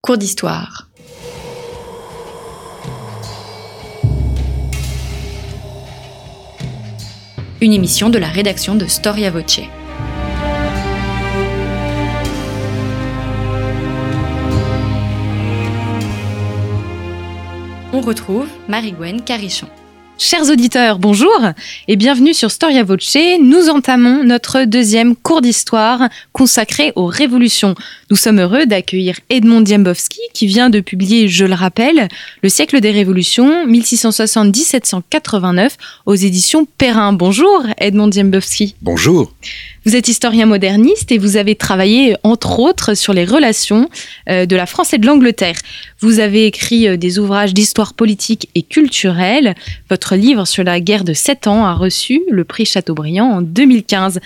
Cours d'histoire. Une émission de la rédaction de Storia Voce. On retrouve Marie-Gwen Carichon. Chers auditeurs, bonjour et bienvenue sur Storia Voce. Nous entamons notre deuxième cours d'histoire consacré aux révolutions. Nous sommes heureux d'accueillir Edmond Diembowski qui vient de publier, je le rappelle, Le siècle des révolutions 1670-1789 aux éditions Perrin. Bonjour Edmond Diembowski. Bonjour. Vous êtes historien moderniste et vous avez travaillé, entre autres, sur les relations euh, de la France et de l'Angleterre. Vous avez écrit euh, des ouvrages d'histoire politique et culturelle. Votre livre sur la guerre de Sept ans a reçu le prix Chateaubriand en 2015.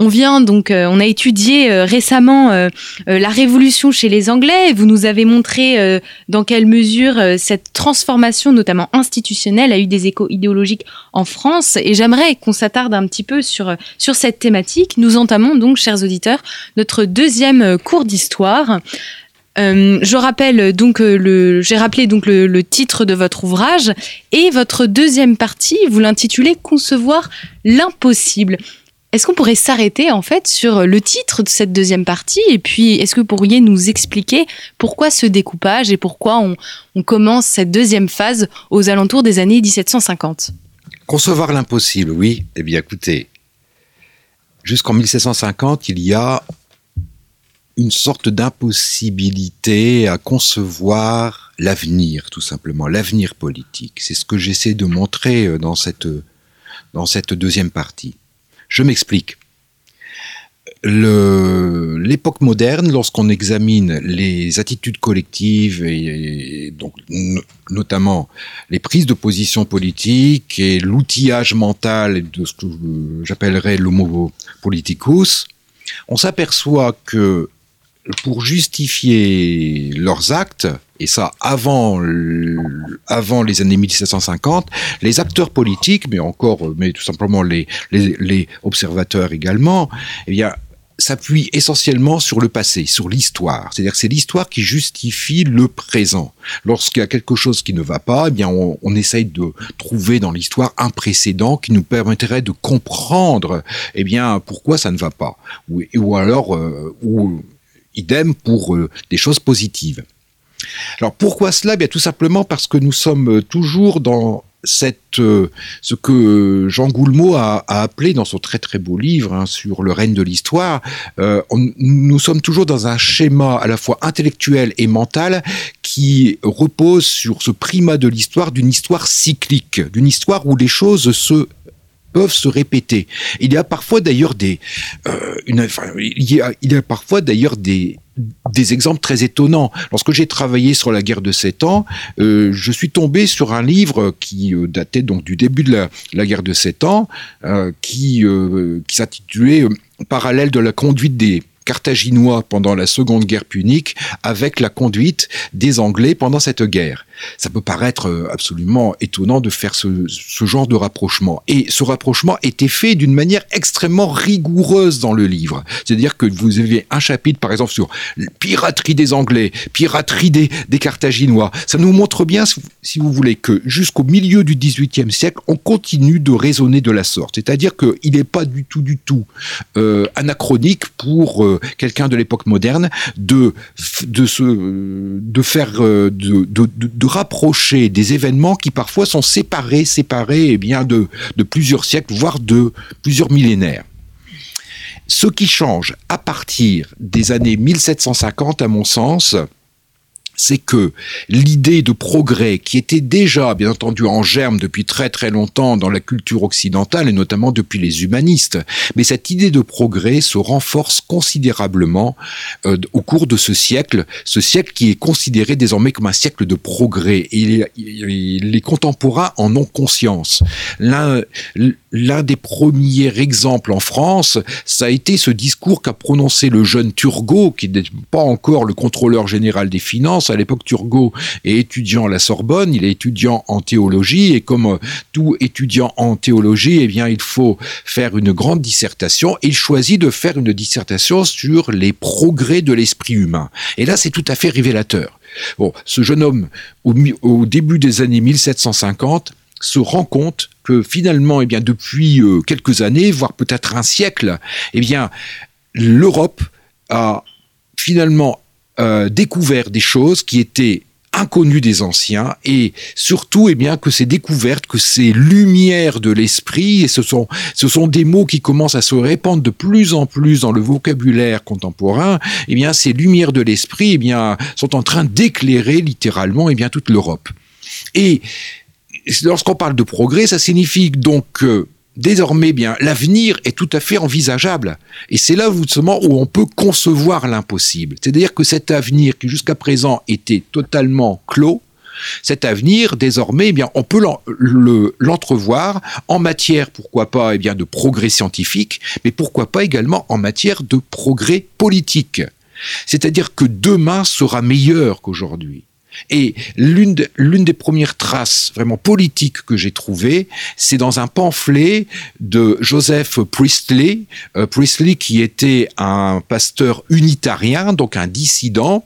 On vient donc, euh, on a étudié euh, récemment euh, la révolution chez les Anglais. Vous nous avez montré dans quelle mesure cette transformation, notamment institutionnelle, a eu des échos idéologiques en France. Et j'aimerais qu'on s'attarde un petit peu sur sur cette thématique. Nous entamons donc, chers auditeurs, notre deuxième cours d'histoire. je rappelle donc le, j'ai rappelé donc le, titre de votre ouvrage et votre deuxième partie, vous l'intitulez Concevoir l'impossible. Est-ce qu'on pourrait s'arrêter en fait sur le titre de cette deuxième partie et puis est-ce que vous pourriez nous expliquer pourquoi ce découpage et pourquoi on, commence cette deuxième phase aux alentours des années 1750 Concevoir l'impossible, oui. Eh bien écoutez, jusqu'en 1750, il y a une sorte d'impossibilité à concevoir l'avenir, tout simplement, l'avenir politique. C'est ce que j'essaie de montrer euh, dans cette, dans cette deuxième partie. Je m'explique. L'époque moderne, lorsqu'on examine les attitudes collectives et, donc notamment les prises de position politique et l'outillage mental de ce que j'appellerais l'homo politicus, on s'aperçoit que pour justifier leurs actes, et ça avant, avant les années 1750, les acteurs politiques, mais encore, mais tout simplement les, les, les observateurs également, eh bien, s'appuient essentiellement sur le passé, sur l'histoire. C'est-à-dire que c'est l'histoire qui justifie le présent. Lorsqu'il y a quelque chose qui ne va pas, eh bien, on, on essaye de trouver dans l'histoire un précédent qui nous permettrait de comprendre, eh bien, pourquoi ça ne va pas. Ou, ou alors, euh, ou idem pour euh, des choses positives. Alors pourquoi cela? Bien tout simplement parce que nous sommes toujours dans cette, euh, ce que Jean Goulmeau a, appelé dans son très très beau livre hein, sur le règne de l'histoire, euh, nous sommes toujours dans un schéma à la fois intellectuel et mental qui repose sur ce primat de l'histoire d'une histoire cyclique, d'une histoire où les choses se peuvent se répéter. Il y a parfois d'ailleurs des, euh, il y a parfois d'ailleurs des des exemples très étonnants. Lorsque j'ai travaillé sur la guerre de Sept Ans, euh, je suis tombé sur un livre qui euh, datait donc du début de la, guerre de Sept Ans, euh, qui, euh, qui s'intitulait Parallèle de la conduite des carthaginois pendant la Seconde Guerre punique avec la conduite des Anglais pendant cette guerre. Ça peut paraître euh, absolument étonnant de faire ce, genre de rapprochement. Et ce rapprochement était fait d'une manière extrêmement rigoureuse dans le livre. C'est-à-dire que vous avez un chapitre, par exemple, sur piraterie des Anglais, piraterie des, des Carthaginois. Ça nous montre bien, si vous voulez, que jusqu'au milieu du XVIIIe siècle, on continue de raisonner de la sorte. C'est-à-dire qu'il n'est pas du tout, du tout euh, anachronique pour... Euh, quelqu'un de l'époque moderne de de se de faire euh, de, de, rapprocher des événements qui parfois sont séparés séparés eh bien de de plusieurs siècles voire de plusieurs millénaires. Ce qui change à partir des années 1750 à mon sens, c'est que l'idée de progrès qui était déjà, bien entendu, en germe depuis très très longtemps dans la culture occidentale et notamment depuis les humanistes, mais cette idée de progrès se renforce considérablement euh, au cours de ce siècle, ce siècle qui est considéré désormais comme un siècle de progrès et les, contemporains en ont conscience. L'un l'un des premiers exemples en France, ça a été ce discours qu'a prononcé le jeune Turgot, qui n'est pas encore le contrôleur général des finances, À l'époque, Turgot est étudiant à la Sorbonne, il est étudiant en théologie, et comme euh, tout étudiant en théologie, eh bien, il faut faire une grande dissertation. Il choisit de faire une dissertation sur les progrès de l'esprit humain. Et là, c'est tout à fait révélateur. Bon, ce jeune homme, au, au début des années 1750, se rend compte que finalement, eh bien, depuis euh, quelques années, voire peut-être un siècle, eh bien, l'Europe a finalement euh, découvert des choses qui étaient inconnues des anciens et surtout eh bien que ces découvertes que ces lumières de l'esprit et ce sont ce sont des mots qui commencent à se répandre de plus en plus dans le vocabulaire contemporain eh bien ces lumières de l'esprit eh bien sont en train d'éclairer littéralement eh bien toute l'Europe. Et lorsqu'on parle de progrès, ça signifie donc que désormais, bien, l'avenir est tout à fait envisageable. Et c'est là justement où on peut concevoir l'impossible. C'est-à-dire que cet avenir qui jusqu'à présent était totalement clos, cet avenir, désormais, eh bien, on peut l'entrevoir en matière, pourquoi pas, eh bien, de progrès scientifique, mais pourquoi pas également en matière de progrès politique. C'est-à-dire que demain sera meilleur qu'aujourd'hui. Et l'une des premières traces vraiment politiques que j'ai trouvées, c'est dans un pamphlet de Joseph Priestley, euh, Priestley qui était un pasteur unitarien, donc un dissident,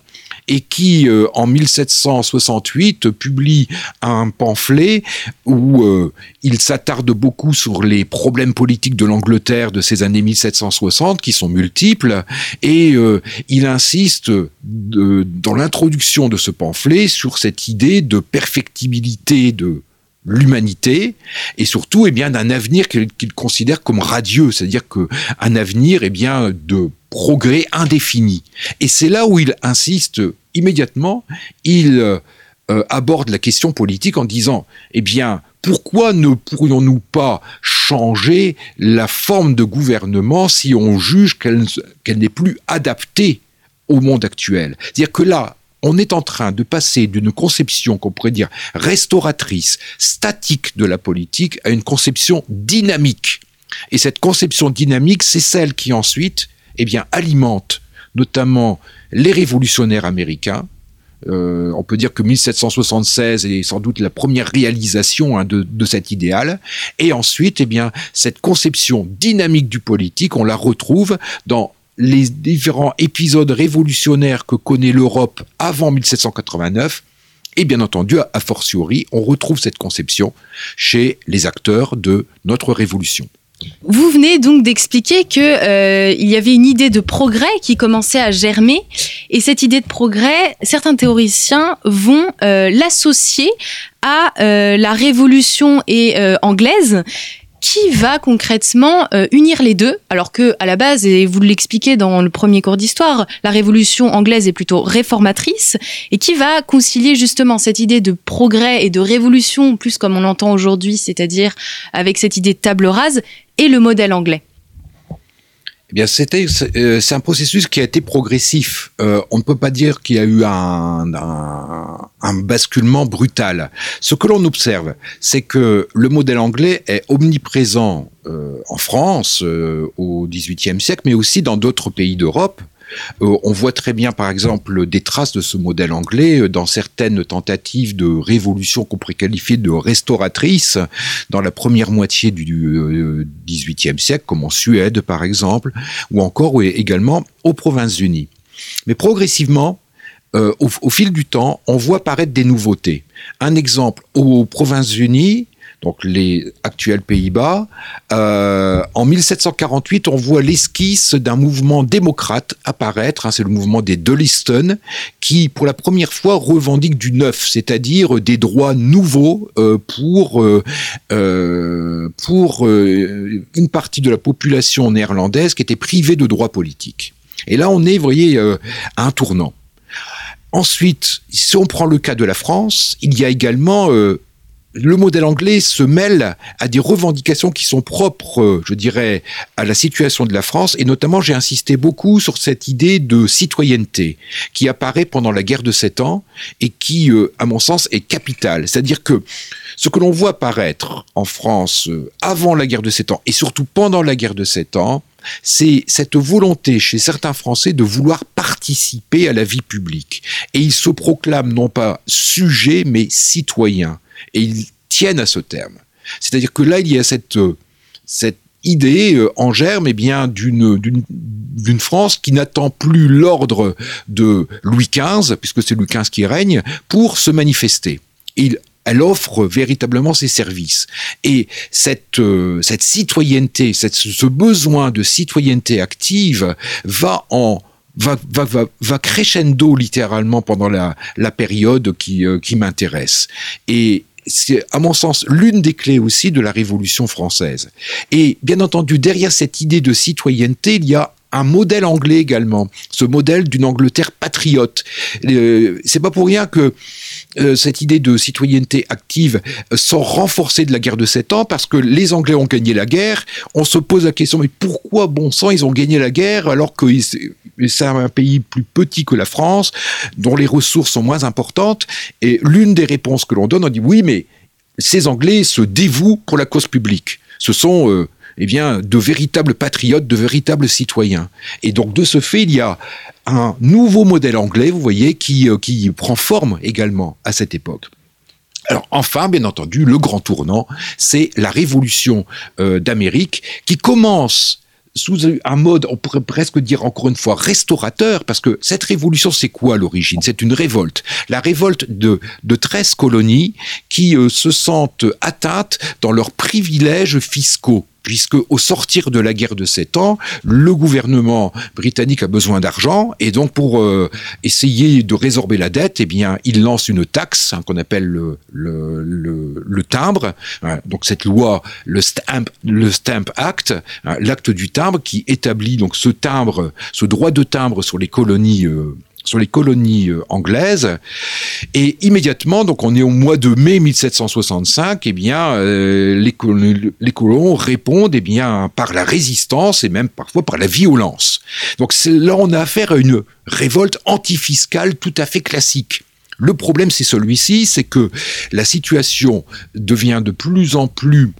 et qui, euh, en 1768, publie un pamphlet où euh, il s'attarde beaucoup sur les problèmes politiques de l'Angleterre de ces années 1760, qui sont multiples, et euh, il insiste dans l'introduction de ce pamphlet sur cette idée de perfectibilité de l'humanité et surtout eh bien d'un avenir qu'il considère comme radieux, c'est-à-dire que un avenir eh bien de progrès indéfini. Et c'est là où il insiste immédiatement, il euh, aborde la question politique en disant eh bien pourquoi ne pourrions-nous pas changer la forme de gouvernement si on juge qu'elle n'est plus adaptée au monde actuel? C'est-à-dire que là, on est en train de passer d'une conception qu'on pourrait dire restauratrice, statique de la politique, à une conception dynamique. Et cette conception dynamique, c'est celle qui ensuite, eh bien, alimente notamment les révolutionnaires américains. Euh, on peut dire que 1776 est sans doute la première réalisation hein, de, de, cet idéal. Et ensuite, eh bien, cette conception dynamique du politique, on la retrouve dans les différents épisodes révolutionnaires que connaît l'Europe avant 1789. Et bien entendu, a fortiori, on retrouve cette conception chez les acteurs de notre révolution. Vous venez donc d'expliquer que euh, il y avait une idée de progrès qui commençait à germer, et cette idée de progrès, certains théoriciens vont euh, l'associer à euh, la révolution anglaise qui va concrètement unir les deux. Alors que à la base et vous l'expliquez dans le premier cours d'histoire la révolution anglaise est plutôt réformatrice et qui va concilier justement cette idée de progrès et de révolution plus comme on l'entend aujourd'hui c'est-à-dire avec cette idée de table rase et le modèle anglais eh bien, c'était euh, c'est un processus qui a été progressif. Euh, on ne peut pas dire qu'il y a eu un, basculement brutal. Ce que l'on observe, c'est que le modèle anglais est omniprésent euh, en France euh, au XVIIIe siècle, mais aussi dans d'autres pays d'Europe. Euh, on voit très bien, par exemple, des traces de ce modèle anglais euh, dans certaines tentatives de révolution qu'on pourrait qualifier de restauratrice dans la première moitié du XVIIIe euh, siècle, comme en Suède, par exemple, ou encore également aux Provinces-Unies. Mais progressivement, au, fil du temps, on voit apparaître des nouveautés. Un exemple, aux Provinces-Unies, donc les actuels Pays-Bas. Euh, en 1748, on voit l'esquisse d'un mouvement démocrate apparaître, hein, c'est le mouvement des Dullyston, qui pour la première fois revendique du neuf, c'est-à-dire des droits nouveaux euh, pour, euh, euh pour euh, une partie de la population néerlandaise qui était privée de droits politiques. Et là, on est, vous voyez, à un tournant. Ensuite, si on prend le cas de la France, il y a également euh, le modèle anglais se mêle à des revendications qui sont propres, euh, je dirais, à la situation de la France. Et notamment, j'ai insisté beaucoup sur cette idée de citoyenneté qui apparaît pendant la guerre de Sept Ans et qui, euh, à mon sens, est capitale. C'est-à-dire que ce que l'on voit apparaître en France euh, avant la guerre de Sept Ans et surtout pendant la guerre de Sept Ans, c'est cette volonté chez certains Français de vouloir participer à la vie publique. Et ils se proclament non pas sujets, mais citoyens. Et ils tiennent à ce terme. C'est-à-dire que là, il y a cette, cette idée euh, en germe eh bien d'une d'une France qui n'attend plus l'ordre de Louis XV puisque c'est Louis XV qui règne pour se manifester. Il elle offre véritablement ses services. Et cette, euh, cette citoyenneté, cette, ce besoin de citoyenneté active va en va, va, va, crescendo littéralement pendant la, la période qui, euh, qui m'intéresse. Et c'est à mon sens l'une des clés aussi de la Révolution française. Et bien entendu, derrière cette idée de citoyenneté, il y a un modèle anglais également, ce modèle d'une Angleterre patriote. Euh, c'est pas pour rien que cette idée de citoyenneté active euh, sort renforcée de la guerre de sept ans parce que les Anglais ont gagné la guerre. On se pose la question mais pourquoi bon sang ils ont gagné la guerre alors que c'est un pays plus petit que la France dont les ressources sont moins importantes et l'une des réponses que l'on donne on dit oui mais ces Anglais se dévouent pour la cause publique. Ce sont euh, eh bien, de véritables patriotes, de véritables citoyens. Et donc, de ce fait, il y a un nouveau modèle anglais, vous voyez, qui, euh, qui prend forme également à cette époque. Alors enfin, bien entendu, le grand tournant, c'est la révolution euh, d'Amérique qui commence sous un mode, on pourrait presque dire encore une fois, restaurateur, parce que cette révolution, c'est quoi l'origine? C'est une révolte. La révolte de, de 13 colonies qui euh, se sentent atteintes dans leurs privilèges fiscaux puisque au sortir de la guerre de sept ans, le gouvernement britannique a besoin d'argent et donc pour euh, essayer de résorber la dette, eh il lance une taxe hein, qu'on appelle le, timbre. Hein, donc cette loi, le Stamp, Act, hein, l'acte du timbre, qui établit donc ce droit de timbre sur les colonies. Euh, sur les colonies euh, anglaises. Et immédiatement, donc on est au mois de mai 1765, eh bien, euh, les, colons répondent eh bien, par la résistance et même parfois par la violence. Donc là, on a affaire à une révolte antifiscale tout à fait classique. Le problème, c'est celui-ci, c'est que la situation devient de plus en plus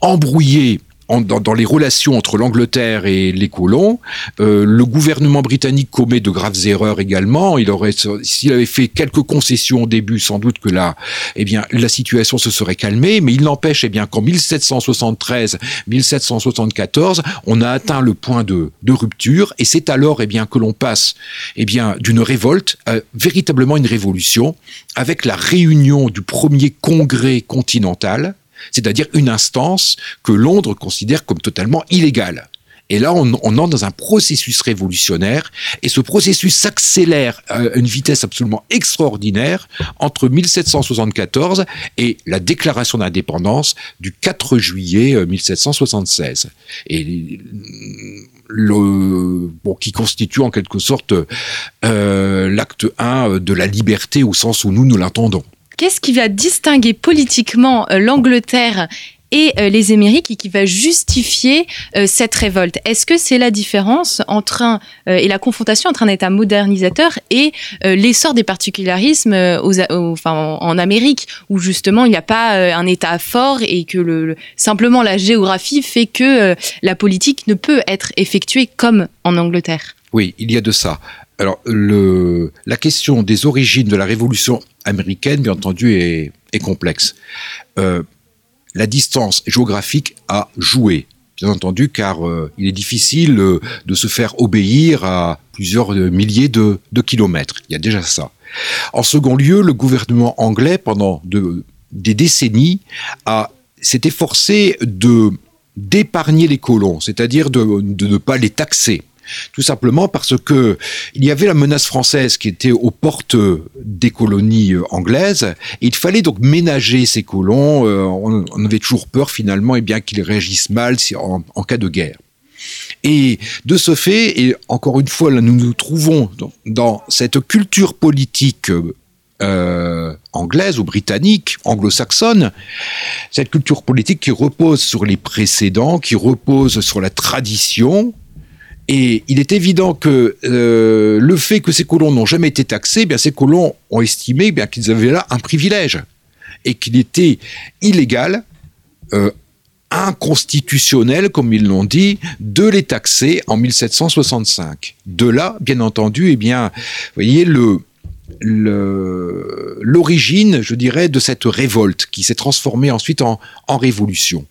embrouillée dans, les relations entre l'Angleterre et les colons, euh, le gouvernement britannique commet de graves erreurs également. Il aurait, s'il avait fait quelques concessions au début, sans doute que là, eh bien, la situation se serait calmée. Mais il n'empêche, eh bien, qu'en 1773, 1774, on a atteint le point de, de rupture, et c'est alors, eh bien, que l'on passe, eh bien, d'une révolte à véritablement une révolution, avec la réunion du premier congrès continental c'est-à-dire une instance que Londres considère comme totalement illégale. Et là, on, entre dans un processus révolutionnaire, et ce processus s'accélère à une vitesse absolument extraordinaire entre 1774 et la déclaration d'indépendance du 4 juillet 1776. Euh, et le, bon, qui constitue en quelque sorte euh, l'acte 1 de la liberté au sens où nous nous l'entendons. Qu'est-ce qui va distinguer politiquement euh, l'Angleterre et euh, les Émériques et qui va justifier euh, cette révolte? Est-ce que c'est la différence entre et la confrontation entre un État modernisateur et l'essor des particularismes en, Amérique où justement il n'y a pas un État fort et que le, simplement la géographie fait que la politique ne peut être effectuée comme en Angleterre? Oui, il y a de ça. Alors, la question des origines de la révolution américaine, bien entendu, est, complexe. Euh, la distance géographique a joué, bien entendu, car euh, il est difficile euh, de se faire obéir à plusieurs milliers de, kilomètres. Il y a déjà ça. En second lieu, le gouvernement anglais, pendant de, des décennies, s'est efforcé d'épargner les colons, c'est-à-dire de ne pas les taxer. Tout simplement parce que il y avait la menace française qui était aux portes des colonies euh, anglaises. Et il fallait donc ménager ces colons. Euh, on, avait toujours peur finalement, et eh bien qu'ils réagissent mal en, cas de guerre. Et de ce fait, et encore une fois, nous nous trouvons dans, cette culture politique euh, anglaise ou britannique, anglo-saxonne, cette culture politique qui repose sur les précédents, qui repose sur la tradition, et il est évident que euh, le fait que ces colons n'ont jamais été taxés, eh bien ces colons ont estimé eh bien qu'ils avaient là un privilège et qu'il était illégal, euh, inconstitutionnel, comme ils l'ont dit, de les taxer en 1765. De là, bien entendu, eh bien, voyez, le, l'origine, je dirais, de cette révolte qui s'est transformée ensuite en, en révolution.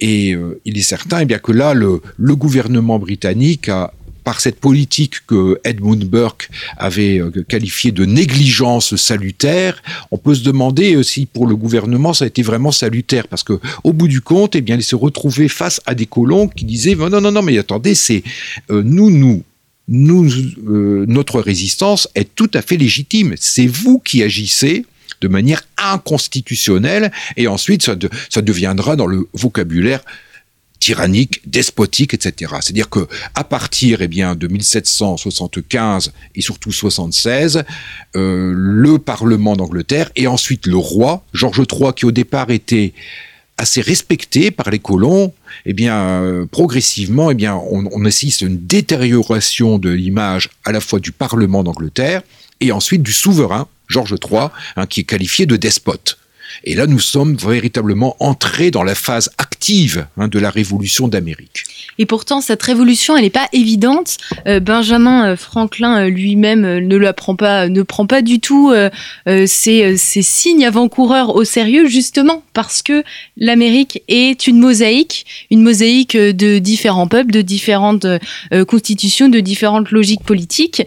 Et euh, il est certain eh bien, que là, le, gouvernement britannique a par cette politique que Edmund Burke avait euh, qualifiée de négligence salutaire, on peut se demander euh, si pour le gouvernement ça a été vraiment salutaire, parce que au bout du compte, eh bien, il s'est retrouvé face à des colons qui disaient non non non mais attendez, c'est nous nous nous, notre résistance est tout à fait légitime. C'est vous qui agissez de manière inconstitutionnelle, et ensuite ça, deviendra dans le vocabulaire tyrannique, despotique, etc. C'est-à-dire que à partir eh de 1775 et surtout 76, euh, le Parlement d'Angleterre et ensuite le roi Georges III, qui au départ était assez respecté par les colons, eh bien, euh, progressivement, eh bien, on assiste à une détérioration de l'image à la fois du Parlement d'Angleterre et ensuite du souverain Georges III, hein, qui est qualifié de despote. Et là, nous sommes véritablement entrés dans la phase active hein, de la révolution d'Amérique. Et pourtant, cette révolution, elle n'est pas évidente. Euh, Benjamin euh, Franklin euh, lui-même ne la prend pas, ne prend pas du tout ces, ces signes avant-coureurs au sérieux, justement parce que l'Amérique est une mosaïque, une mosaïque de différents peuples, de différentes constitutions, de différentes logiques politiques.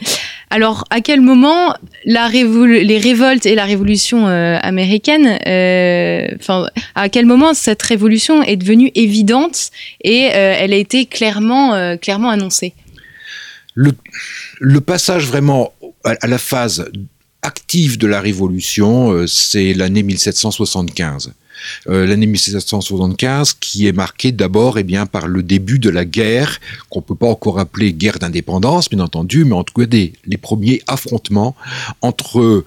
Alors, à quel moment les révoltes et la révolution américaine, enfin, à quel moment cette révolution est devenue évidente et elle a été clairement, euh, clairement annoncé. Le, passage vraiment à, la phase active de la Révolution, euh, c'est l'année 1775. Euh, l'année 1775, qui est marquée d'abord eh par le début de la guerre, qu'on peut pas encore appeler guerre d'indépendance, bien entendu, mais en tout cas des, les premiers affrontements entre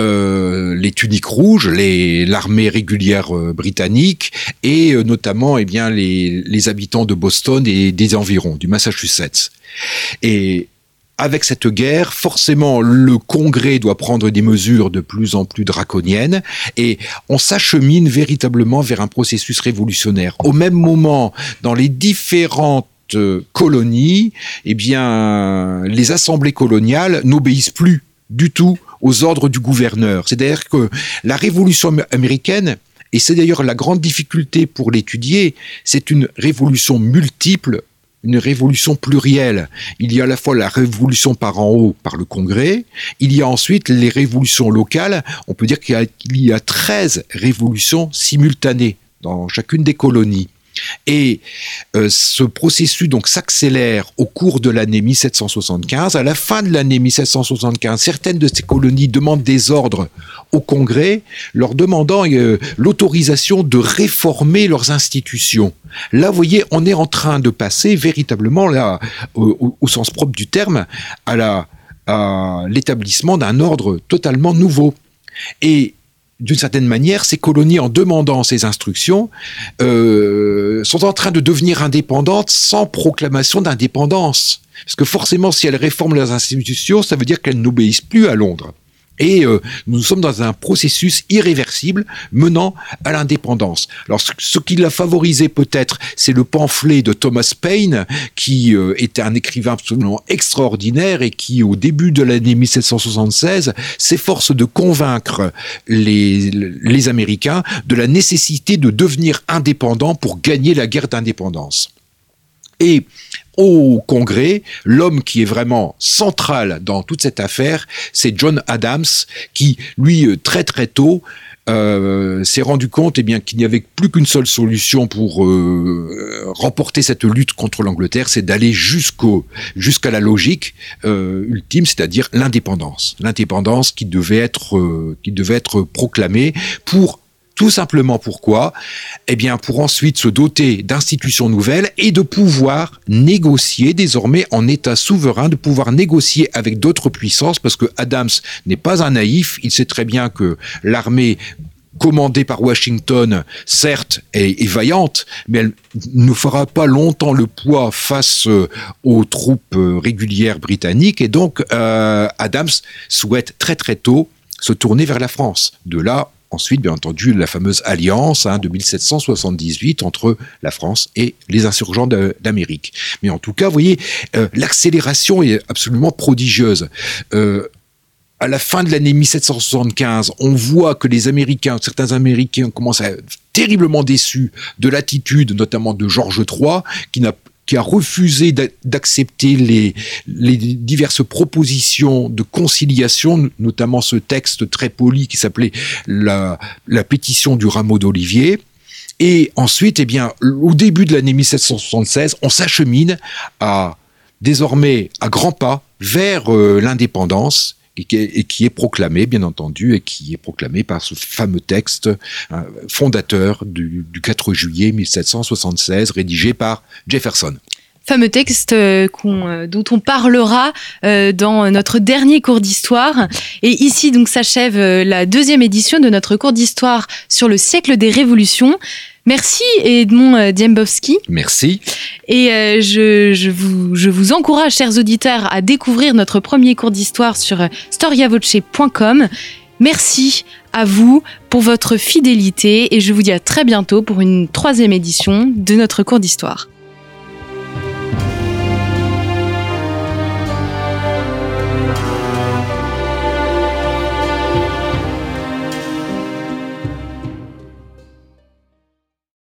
euh, les tuniques rouges, l'armée régulière euh, britannique, et notamment eh les, les habitants de Boston et des environs, du Massachusetts. Et avec cette guerre, forcément, le Congrès doit prendre des mesures de plus en plus draconiennes et on s'achemine véritablement vers un processus révolutionnaire. Au même moment, dans les différentes colonies, eh bien, les assemblées coloniales n'obéissent plus du tout aux ordres du gouverneur. C'est-à-dire que la révolution américaine, et c'est d'ailleurs la grande difficulté pour l'étudier, c'est une révolution multiple une révolution plurielle. Il y a à la fois la révolution par en haut, par le Congrès, il y a ensuite les révolutions locales. On peut dire qu'il y a, 13 révolutions simultanées dans chacune des colonies. Et euh, ce processus donc s'accélère au cours de l'année 1775. À la fin de l'année 1775, certaines de ces colonies demandent des ordres au Congrès, leur demandant euh, l'autorisation de réformer leurs institutions. Là, vous voyez, on est en train de passer véritablement là, au, au sens propre du terme, à l'établissement d'un ordre totalement nouveau. Et d'une certaine manière, ces colonies, en demandant ces instructions, euh, sont en train de devenir indépendantes sans proclamation d'indépendance. Parce que forcément, si elles réforment leurs institutions, ça veut dire qu'elles n'obéissent plus à Londres. Et euh, nous sommes dans un processus irréversible menant à l'indépendance. Alors ce, qui l'a favorisé peut-être, c'est le pamphlet de Thomas Paine, qui euh, était un écrivain absolument extraordinaire et qui, au début de l'année 1776, s'efforce de convaincre les, les Américains de la nécessité de devenir indépendants pour gagner la guerre d'indépendance. Et au Congrès, l'homme qui est vraiment central dans toute cette affaire, c'est John Adams, qui, lui, euh, très très tôt, euh, s'est rendu compte eh bien qu'il n'y avait plus qu'une seule solution pour euh, remporter cette lutte contre l'Angleterre, c'est d'aller jusqu'au jusqu'à la logique ultime, c'est-à-dire l'indépendance, l'indépendance qui devait être qui devait être proclamée pour tout simplement pourquoi Eh bien, pour ensuite se doter d'institutions nouvelles et de pouvoir négocier désormais en État souverain, de pouvoir négocier avec d'autres puissances, parce que Adams n'est pas un naïf. Il sait très bien que l'armée commandée par Washington, certes, est, vaillante, mais elle ne fera pas longtemps le poids face euh, aux troupes euh, régulières britanniques. Et donc, euh, Adams souhaite très très tôt se tourner vers la France. De là, ensuite, bien entendu, la fameuse alliance hein, de 1778 entre la France et les insurgents d'Amérique. Mais en tout cas, vous voyez, euh, l'accélération est absolument prodigieuse. Euh, à la fin de l'année 1775, on voit que les Américains, certains Américains commencent à être terriblement déçus de l'attitude, notamment de Georges III, qui n'a qui a refusé d'accepter les, diverses propositions de conciliation, notamment ce texte très poli qui s'appelait la, pétition du rameau d'olivier. Et ensuite, eh au début de l'année 1776, on s'achemine désormais à grands pas vers euh, l'indépendance et qui, est, proclamé, bien entendu, et qui est proclamé par ce fameux texte hein, fondateur du, 4 juillet 1776, rédigé par Jefferson fameux texte euh, euh, dont on parlera euh, dans notre dernier cours d'histoire. Et ici, donc, s'achève la deuxième édition de notre cours d'histoire sur le siècle des révolutions. Merci Edmond Diembowski. Merci. Et euh, je, vous, je vous encourage, chers auditeurs, à découvrir notre premier cours d'histoire sur storiavoce.com. Merci à vous pour votre fidélité et je vous dis à très bientôt pour une troisième édition de notre cours d'histoire.